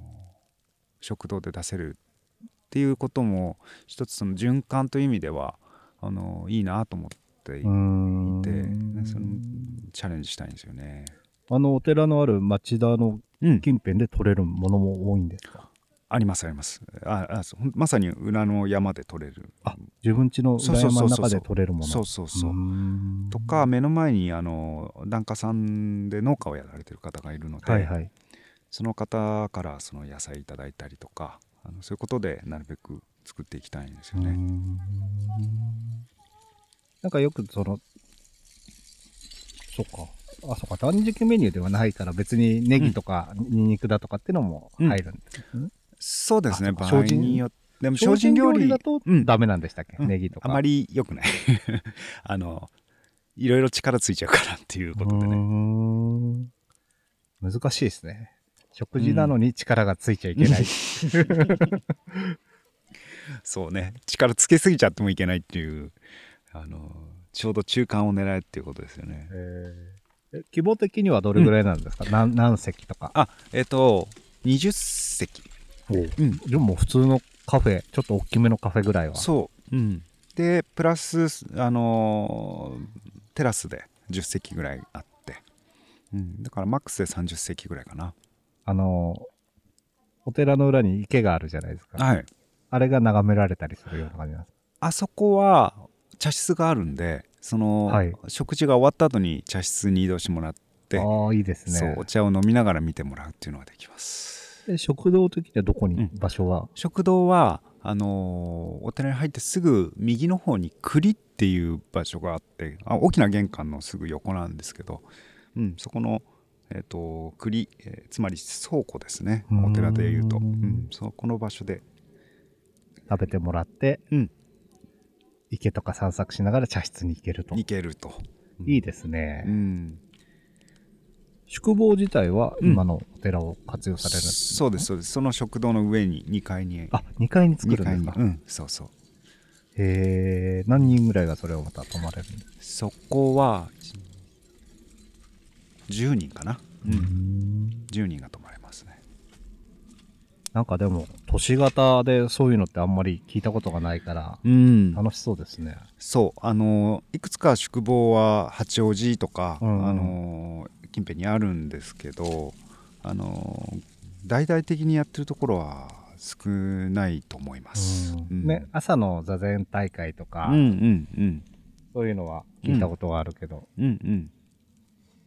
[SPEAKER 4] 食堂で出せるっていうことも一つその循環という意味ではあのいいなと思っていて、
[SPEAKER 2] うーん。
[SPEAKER 4] ねそのチャレンジしたいんですよね。
[SPEAKER 2] あのお寺のある町田の
[SPEAKER 4] うん、
[SPEAKER 2] 近辺で取れるものも多いんですか？
[SPEAKER 4] ありますあります。ああまさに裏の山で採れる。
[SPEAKER 2] あ自分家の裏
[SPEAKER 4] そうそう
[SPEAKER 2] 山の中で取れるもの。
[SPEAKER 4] そうそうそう。とか目の前にあの檀家さんで農家をやられてる方がいるので、
[SPEAKER 2] はいはい。
[SPEAKER 4] その方からその野菜いただいたりとかあのそういうことでなるべく作っていきたいんですよね。
[SPEAKER 2] なんかよくそのそっか。あそっか。断食メニューではないから別にネギとかニンニクだとかってのも入るんですね、
[SPEAKER 4] そうですね。場合によって。でも
[SPEAKER 2] 精
[SPEAKER 4] 精進料理
[SPEAKER 2] だと
[SPEAKER 4] うん。
[SPEAKER 2] ダメなんでしたっけ、
[SPEAKER 4] うん。
[SPEAKER 2] ネギとか。
[SPEAKER 4] あまり良くない。あのいろいろ力ついちゃうからっていうことでね。
[SPEAKER 2] ん。難しいですね。食事なのに力がついちゃいけない、
[SPEAKER 4] そうね。力つけすぎちゃってもいけないっていうあのちょうど中間を狙えっていうことですよね。
[SPEAKER 2] えー。え規模的にはどれぐらいなんですか、何何席とか？
[SPEAKER 4] あえっ、と20席、う。ん、
[SPEAKER 2] でも普通のカフェちょっと大きめのカフェぐらいは。
[SPEAKER 4] そう、うん、でプラスあのーテラスで10席ぐらいあって、うん、だからマックスで30席ぐらいかな。
[SPEAKER 2] あのお寺の裏に池があるじゃないですか、
[SPEAKER 4] はい。
[SPEAKER 2] あれが眺められたりするような感じなんです
[SPEAKER 4] あそこは茶室があるんでその、
[SPEAKER 2] はい。
[SPEAKER 4] 食事が終わった後に茶室に移動してもらって、
[SPEAKER 2] ああいいですね。
[SPEAKER 4] そうお茶を飲みながら見てもらうっていうのができます。
[SPEAKER 2] で食堂的にはどこに、
[SPEAKER 4] うん。
[SPEAKER 2] 場所は？
[SPEAKER 4] 食堂はあのーお寺に入ってすぐ右の方に栗っていう場所があってあ大きな玄関のすぐ横なんですけど、うん、そこの、えー、と栗、えーつまり倉庫ですね。お寺でいうと、うん、そこの場所で、
[SPEAKER 2] 食べてもらって、
[SPEAKER 4] うん
[SPEAKER 2] 池とか散策しながら茶室に行けると。
[SPEAKER 4] 行けると、
[SPEAKER 2] いいですね、
[SPEAKER 4] うん、
[SPEAKER 2] 宿坊自体は
[SPEAKER 4] うん。
[SPEAKER 2] 今のお寺を活用されるんです、
[SPEAKER 4] そうですそうです。その食堂の上に2階に。
[SPEAKER 2] あ2階に作
[SPEAKER 4] 2
[SPEAKER 2] るんですか、
[SPEAKER 4] うんそうそう。
[SPEAKER 2] へえ何人ぐらいがそれをまた泊まれるんですか、
[SPEAKER 4] そこは10人かな、う、
[SPEAKER 2] うんん。
[SPEAKER 4] 10人が泊まれますね
[SPEAKER 2] なんかでも都市型でそういうのってあんまり聞いたことがないから
[SPEAKER 4] うん。
[SPEAKER 2] 楽しそうですね、
[SPEAKER 4] そう。あのいくつか宿坊は八王子とか、
[SPEAKER 2] うんうん。
[SPEAKER 4] あの近辺にあるんですけどあの大々的にやってるところは少ないと思います。うん。
[SPEAKER 2] ね、朝の座禅大会とか、
[SPEAKER 4] うんうんうん。
[SPEAKER 2] そういうのは聞いたことがあるけど、
[SPEAKER 4] うんうん。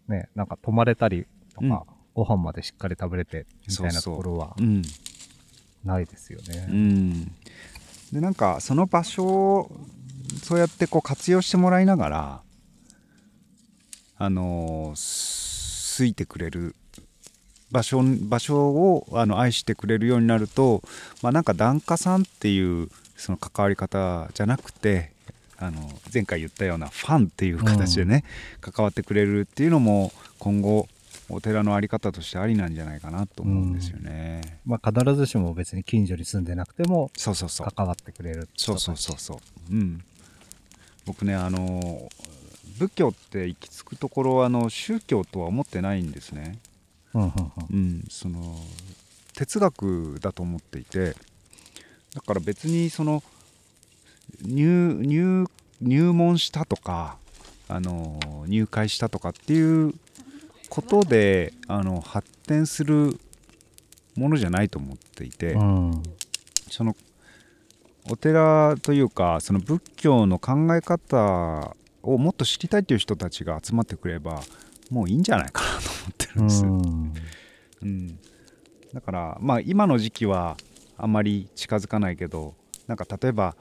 [SPEAKER 2] ね、なんか泊まれたりとか、
[SPEAKER 4] うん。
[SPEAKER 2] ご飯までしっかり食べれてみたいな
[SPEAKER 4] そうそう。
[SPEAKER 2] ところは
[SPEAKER 4] うん
[SPEAKER 2] ないですよね。
[SPEAKER 4] うんでなんかその場所をそうやってこう活用してもらいながらあのすいてくれる場所場所をあの愛してくれるようになると、まあ、なんか檀家さんっていうその関わり方じゃなくてあの前回言ったようなファンっていう形でね、関わってくれるっていうのも今後お寺の在り方としてありなんじゃないかなと思うんですよね。
[SPEAKER 2] まあ、必ずしも別に近所に住んでなくても
[SPEAKER 4] そうそうそう。
[SPEAKER 2] 関わってくれる
[SPEAKER 4] そうそうそうそう。うん。僕ねあの仏教って行き着くところはあの宗教とは思ってないんですね。
[SPEAKER 2] うんうんうん。
[SPEAKER 4] うん、その哲学だと思っていてだから別にその入入入門したとかあの入会したとかっていうことであの発展するものじゃないと思っていて、
[SPEAKER 2] うん。
[SPEAKER 4] そのお寺というかその仏教の考え方をもっと知りたいという人たちが集まってくればもういいんじゃないかなと思ってるんです。
[SPEAKER 2] うん。
[SPEAKER 4] うん、だからまあ今の時期はあんまり近づかないけどなんか例えば、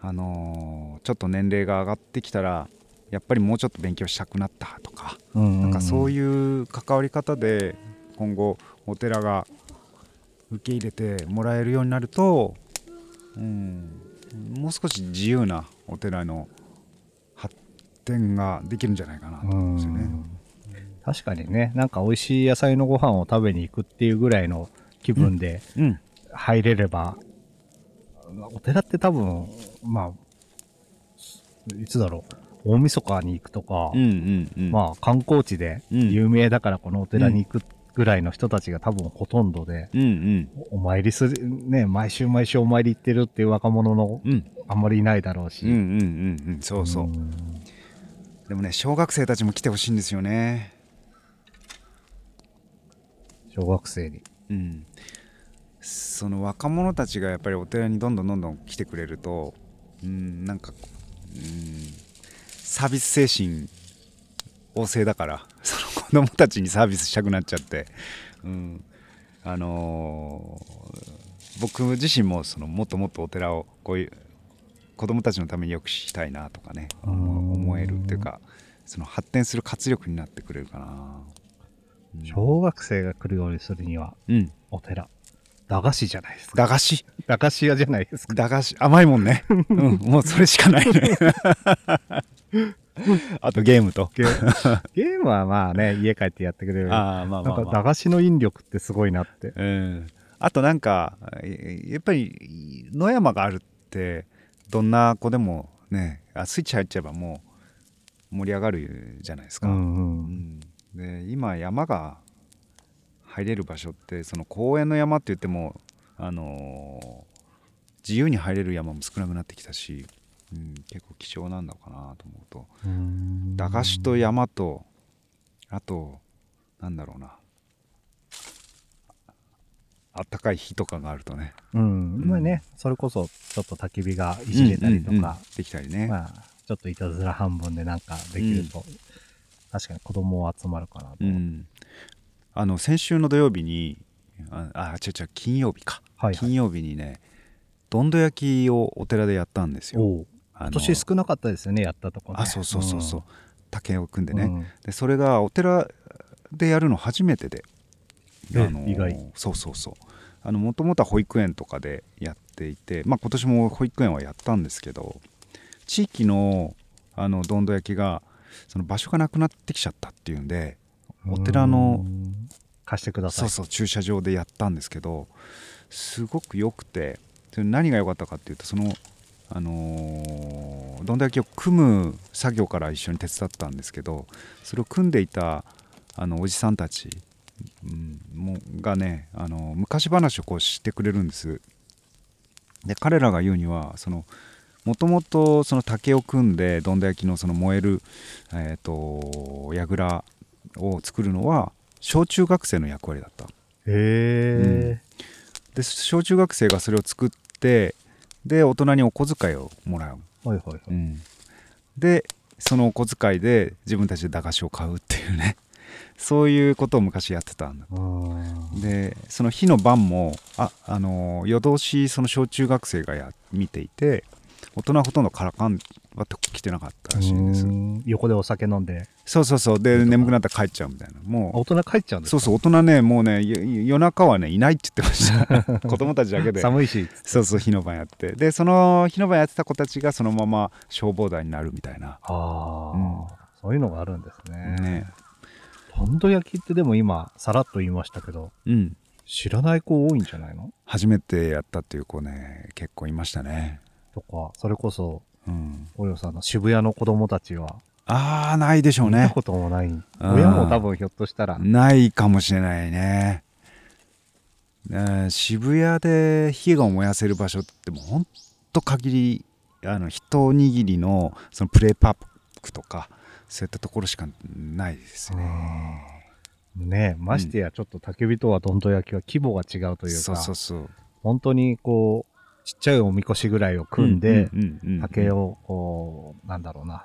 [SPEAKER 4] あのーちょっと年齢が上がってきたらやっぱりもうちょっと勉強したくなったとか、
[SPEAKER 2] うん
[SPEAKER 4] なんかそう
[SPEAKER 2] い
[SPEAKER 4] いう関わり方で今後お寺が受け入れてもらえるようになると、うん、もう少し自由なお寺の発展ができるんじゃないかなと思うんですよね。
[SPEAKER 2] 確かにねなんか美味しい野菜のご飯を食べに行くっていうぐらいの気分で
[SPEAKER 4] うん
[SPEAKER 2] 入れれば、お寺って多分まあいつだろう大晦日に行くとか、
[SPEAKER 4] うんうんうん。
[SPEAKER 2] まあ観光地で
[SPEAKER 4] うん。
[SPEAKER 2] 有名だからこのお寺に行くぐらいの人たちが多分ほとんどで、
[SPEAKER 4] うんうん。
[SPEAKER 2] お参りする、ね、毎週毎週お参り行ってるっていう若者の
[SPEAKER 4] うん。
[SPEAKER 2] あんまりいないだろうし。
[SPEAKER 4] うんうんうんうんそうそう、
[SPEAKER 2] ん。
[SPEAKER 4] でもね小学生たちも来てほしいんですよね。
[SPEAKER 2] 小学生に。
[SPEAKER 4] うん。その若者たちがやっぱりお寺にどんどんどんどん来てくれるとうんなんかうんサービス精神旺盛だから その子供たちにサービスしたくなっちゃってうんあのー僕自身もそのもっともっとお寺をこういう子供たちのためによくしたいなとかね
[SPEAKER 2] うん
[SPEAKER 4] 思えるっていうかその発展する活力になってくれるかな。うん
[SPEAKER 2] 小学生が来るようにするには、
[SPEAKER 4] うん、
[SPEAKER 2] お寺。駄菓子じゃないですか。
[SPEAKER 4] 駄菓子？
[SPEAKER 2] 駄菓子屋じゃないですか。
[SPEAKER 4] 駄菓子甘いもんね、うん、もうそれしかないね あとゲームと
[SPEAKER 2] ゲーゲームはまあね、家帰ってやってくれる。
[SPEAKER 4] ああまあまあまあ
[SPEAKER 2] 駄菓子の引力ってすごいなって。
[SPEAKER 4] うん、あとなんかえやっぱり野山があるってどんな子でもねあスイッチ入っちゃえばもう盛り上がるじゃないですか、
[SPEAKER 2] うんう。
[SPEAKER 4] うんんで今山が入れる場所ってその公園の山って言っても、あのー自由に入れる山も少なくなってきたし、うん、結構貴重なんだかなと思うと。
[SPEAKER 2] うん。
[SPEAKER 4] 駄菓子と山とあとなんだろうな。あったかい火とかがあるとね。
[SPEAKER 2] うん。まあね、それこそちょっと焚き火がいじれたりと
[SPEAKER 4] うんうん。うん。
[SPEAKER 2] か、
[SPEAKER 4] できたりね、
[SPEAKER 2] まあ、ちょっといたずら半分でなんかできると、確かに子供は集まるかなと。
[SPEAKER 4] うん、あの先週の土曜日にああ違う違う金曜日か、
[SPEAKER 2] はいはい。
[SPEAKER 4] 金曜日にねどんど焼きをお寺でやったんですよ
[SPEAKER 2] 年少なかったですよね、やったとこね。
[SPEAKER 4] あそうそうそうそう、竹を組んでね、
[SPEAKER 2] うん。
[SPEAKER 4] でそれがお寺でやるの初めてで。
[SPEAKER 2] え意外。
[SPEAKER 4] そうそうそう。あのもともとは保育園とかでやっていて、まあ、今年も保育園はやったんですけど地域のあのどんど焼きがその場所がなくなってきちゃったっていうんでお寺の
[SPEAKER 2] うん。貸してください。
[SPEAKER 4] そうそう駐車場でやったんですけどすごく良くて何が良かったかっていうとそのあのーどんど焼きを組む作業から一緒に手伝ったんですけどそれを組んでいたあのおじさんたち、うん、もがねあの昔話をこうしてくれるんです。で彼らが言うにはそのもともとその竹を組んでどんど焼きのその燃える、えー、と櫓を作るのは小中学生の役割だった。
[SPEAKER 2] へえ。
[SPEAKER 4] で小中学生がそれを作ってで大人にお小遣いをもらう、
[SPEAKER 2] はいはいはい。
[SPEAKER 4] でそのお小遣いで自分たちで駄菓子を買うっていうね。そういうことを昔やってたんだ。
[SPEAKER 2] うん
[SPEAKER 4] でその日の晩もああの夜通しその小中学生がや見ていて大人はほとんどからかんは来てなかったらしいんです。
[SPEAKER 2] うん。横でお酒飲んで。
[SPEAKER 4] そうそうそう。で眠くなったら帰っちゃうみたいな。もう。
[SPEAKER 2] あ大人帰っちゃうんですか？
[SPEAKER 4] そうそう。大人ねもうねよ夜中はねいないって言ってました。子供たちだけで。
[SPEAKER 2] 寒いし。
[SPEAKER 4] そうそう火の晩やって。でその火の晩やってた子たちがそのまま消防団になるみたいな。
[SPEAKER 2] ああ、
[SPEAKER 4] うん。
[SPEAKER 2] そういうのがあるんですね。
[SPEAKER 4] ね。
[SPEAKER 2] ポンド焼きってでも今さらっと言いましたけど
[SPEAKER 4] うん。
[SPEAKER 2] 知らない子多いんじゃないの？
[SPEAKER 4] 初めてやったっていう子ね結構いましたね
[SPEAKER 2] とかそれこそ
[SPEAKER 4] うん。
[SPEAKER 2] およさんの渋谷の子供たちは
[SPEAKER 4] ああないでしょうね。
[SPEAKER 2] 見たこともない、
[SPEAKER 4] ん
[SPEAKER 2] 親も多分ひょっとしたら。
[SPEAKER 4] ないかもしれないね。えー渋谷で火が燃やせる場所ってもうほんと限りあの一握りのそのプレイパークとかそういったところしかないですよね。
[SPEAKER 2] ねましてやちょっと焚き火とはどんど焼きは規模が違うというか
[SPEAKER 4] そうそうそう。
[SPEAKER 2] 本当にこうちっちゃいおみこしぐらいを組んで、竹をこうなんだろうな。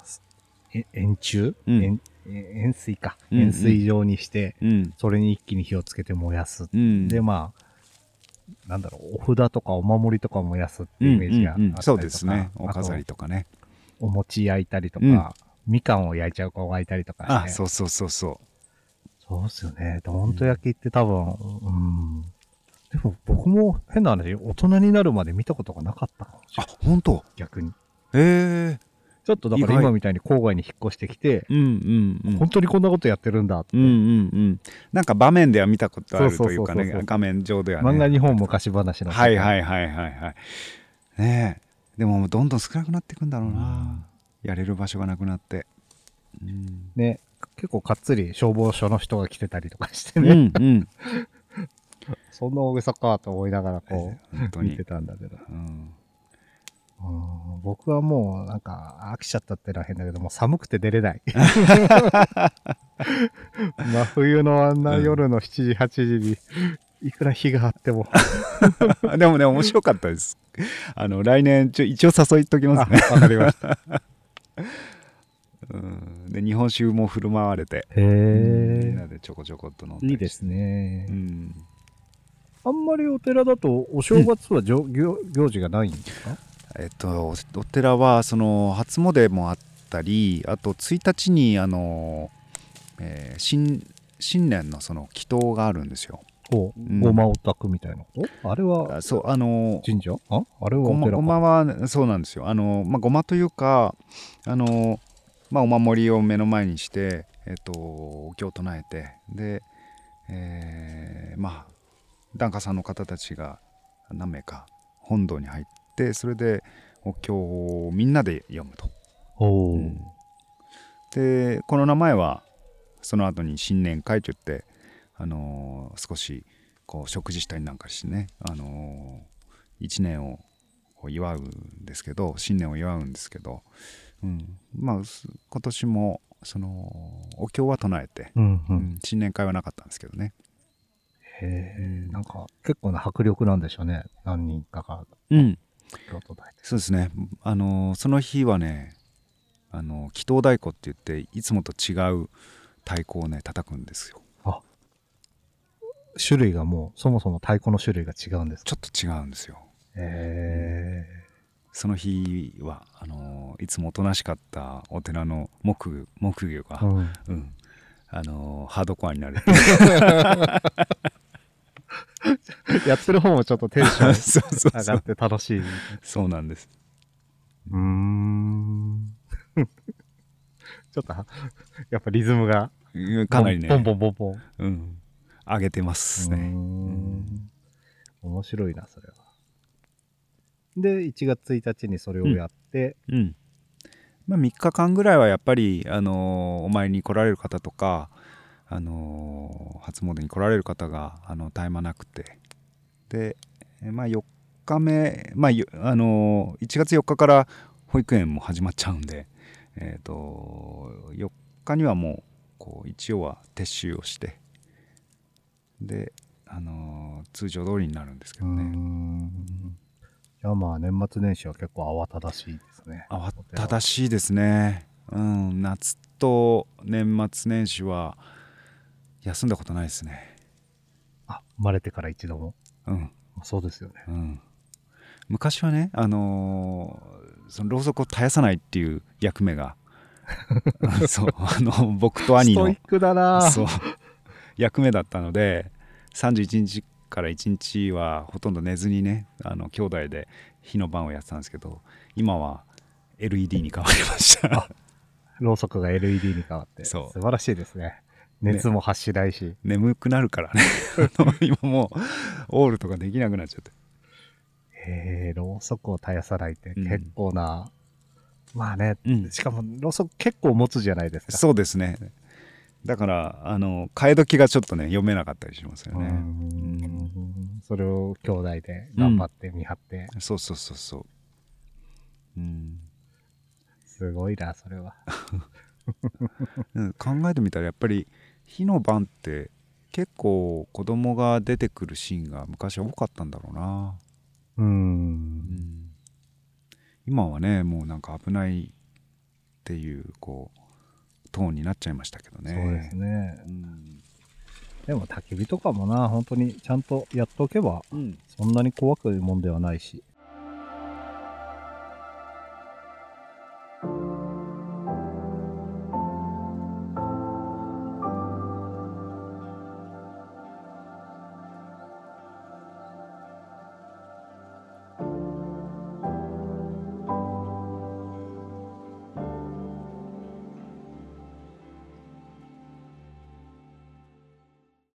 [SPEAKER 2] え円柱、
[SPEAKER 4] うん。
[SPEAKER 2] 円え円錐か、円錐状にして
[SPEAKER 4] うん。
[SPEAKER 2] それに一気に火をつけて燃やす、
[SPEAKER 4] うん
[SPEAKER 2] でまあなんだろうお札とかお守りとかを燃やすっていうイメージがあったりとか、
[SPEAKER 4] そうですね。お飾りとかね。
[SPEAKER 2] お餅焼いたりとか、
[SPEAKER 4] うん。
[SPEAKER 2] みかんを焼いちゃう子がいたりとかして。
[SPEAKER 4] あ、そうそうそうそ
[SPEAKER 2] そうっすよね。どんと焼きって多分、うん。でも僕も変な話、大人になるまで見たことがなかったかもし
[SPEAKER 4] う。
[SPEAKER 2] れない。、
[SPEAKER 4] あ本当？
[SPEAKER 2] 逆に。
[SPEAKER 4] ええ
[SPEAKER 2] ちょっとだから今みたいに郊外に引っ越してきて、
[SPEAKER 4] うんうんうん。
[SPEAKER 2] 本当にこんなことやってるんだって。
[SPEAKER 4] うんうんうん。なんか場面では見たことあるというかね画面上ではね。
[SPEAKER 2] 漫画日本昔話の。
[SPEAKER 4] はいはいはいはいはい。ねえ。でもどんどん少なくなっていくんだろうな。やれる場所がなくなって。うん。
[SPEAKER 2] ね、結構かっつり消防署の人が来てたりとかして
[SPEAKER 4] う
[SPEAKER 2] ね、
[SPEAKER 4] んうん。
[SPEAKER 2] そんな大げさかと思いながらこう、
[SPEAKER 4] 本当に
[SPEAKER 2] 見て。たんだけど。
[SPEAKER 4] うん。
[SPEAKER 2] うん僕はもうなんか飽きちゃったってのは変だけどもう寒くて出れない。真冬のあんな夜の7時、8時にいくら日があっても。
[SPEAKER 4] でもね、面白かったです。あの、来年、ちょ一応誘いときますね。
[SPEAKER 2] かりました。
[SPEAKER 4] うん。で、日本酒も振る舞われて、
[SPEAKER 2] へ
[SPEAKER 4] みんなでちょこちょこっと飲んで。
[SPEAKER 2] いいですね
[SPEAKER 4] う。ん。
[SPEAKER 2] あんまりお寺だとお正月はじょ行行事がないんですか？
[SPEAKER 4] えっと、おお寺はその初詣もあったりあと1日にあの、えー新新年のその祈祷があるんですよ。
[SPEAKER 2] お
[SPEAKER 4] う。ん。
[SPEAKER 2] ごまおたくみたいなこと？あれは
[SPEAKER 4] あそうあの
[SPEAKER 2] 神社？あ？あれは
[SPEAKER 4] ごまご
[SPEAKER 2] お寺か。
[SPEAKER 4] まはそうなんですよ。あのまあ、ごまというかあの、まあ、お守りを目の前にして、えっと、お経を唱えてで、えーまあ檀家さんの方たちが何名か本堂に入ってそれでお経をみんなで読むと。うんでこの名前はその後に新年会といって、あのー少しこう食事したりなんかしてね、あのー一年を祝うんですけど新年を祝うんですけど、うん、まあす今年もそのお経は唱えて、
[SPEAKER 2] うんう。
[SPEAKER 4] うんん新年会はなかったんですけどね。
[SPEAKER 2] へえ、なんか結構な迫力なんでしょうね。何人かが。
[SPEAKER 4] うん、
[SPEAKER 2] 京都大
[SPEAKER 4] そうですね、あのーその日はね、あのー祈祷太鼓って言っていつもと違う太鼓をね叩くんですよ。
[SPEAKER 2] 種類がもうそもそも太鼓の種類が違うんですか？
[SPEAKER 4] ちょっと違うんですよ。
[SPEAKER 2] へ
[SPEAKER 4] その日はあのーいつもおとなしかったお寺の木木魚が、
[SPEAKER 2] えうん。
[SPEAKER 4] うん。あのーハードコアになる
[SPEAKER 2] やってる方もちょっとテンション 上がって楽しい。う
[SPEAKER 4] そうなんです。
[SPEAKER 2] ーん。ちょっと、やっぱリズムが、
[SPEAKER 4] うんかなりね。
[SPEAKER 2] ポンポンポンポン。
[SPEAKER 4] うん、上げてますね。
[SPEAKER 2] ん。面白いな、それは。で、1月1日にそれをやって、
[SPEAKER 4] うん。まあ、3日間ぐらいはやっぱり、あのーお参りに来られる方とか、あのー初詣に来られる方があの絶え間なくてで、えまあ、4日目、まあよあのー1月4日から保育園も始まっちゃうんで、えー、と4日にはもうこう一応は撤収をしてで、あのー通常通りになるんですけどね。
[SPEAKER 2] ん。じゃあまあ、年末年始は結構慌ただしいですね。
[SPEAKER 4] 慌ただしいですね、うん、夏と年末年始は休んだことないですね
[SPEAKER 2] あ、生まれてから一度も。
[SPEAKER 4] うん
[SPEAKER 2] そうですよね。
[SPEAKER 4] うん昔はねあのーそのろうそくを絶やさないっていう役目が そうあの僕と兄の
[SPEAKER 2] ストイックだな
[SPEAKER 4] そう役目だったので31日から1日はほとんど寝ずにねあの兄弟で日の晩をやってたんですけど今は LED に変わりました
[SPEAKER 2] ろうそくが LED に変わって。素晴らしいですね。熱も発しないし。
[SPEAKER 4] 眠くなるからね。今もうオールとかできなくなっちゃって。
[SPEAKER 2] へえ、ろうそくを絶やさないって
[SPEAKER 4] うん。
[SPEAKER 2] 結構な、まあね、
[SPEAKER 4] うん。
[SPEAKER 2] しかもろうそく結構持つじゃないですか。
[SPEAKER 4] そうですね。だからあの替え時がちょっとね読めなかったりしますよ
[SPEAKER 2] う
[SPEAKER 4] ね、
[SPEAKER 2] ん。それを兄弟で頑張って見張って、
[SPEAKER 4] そうそうそうそう。うん。
[SPEAKER 2] すごいな、それは。
[SPEAKER 4] うん。考えてみたらやっぱり火の晩って結構子供が出てくるシーンが昔は多かったんだろうな、
[SPEAKER 2] う。
[SPEAKER 4] うんん、今はねもうなんか危ないっていうこうトーンになっちゃいましたけどね
[SPEAKER 2] そうですね。
[SPEAKER 4] うん
[SPEAKER 2] でも焚き火とかもな、本当にちゃんとやっておけば、
[SPEAKER 4] うん
[SPEAKER 2] そんなに怖くもんではないし。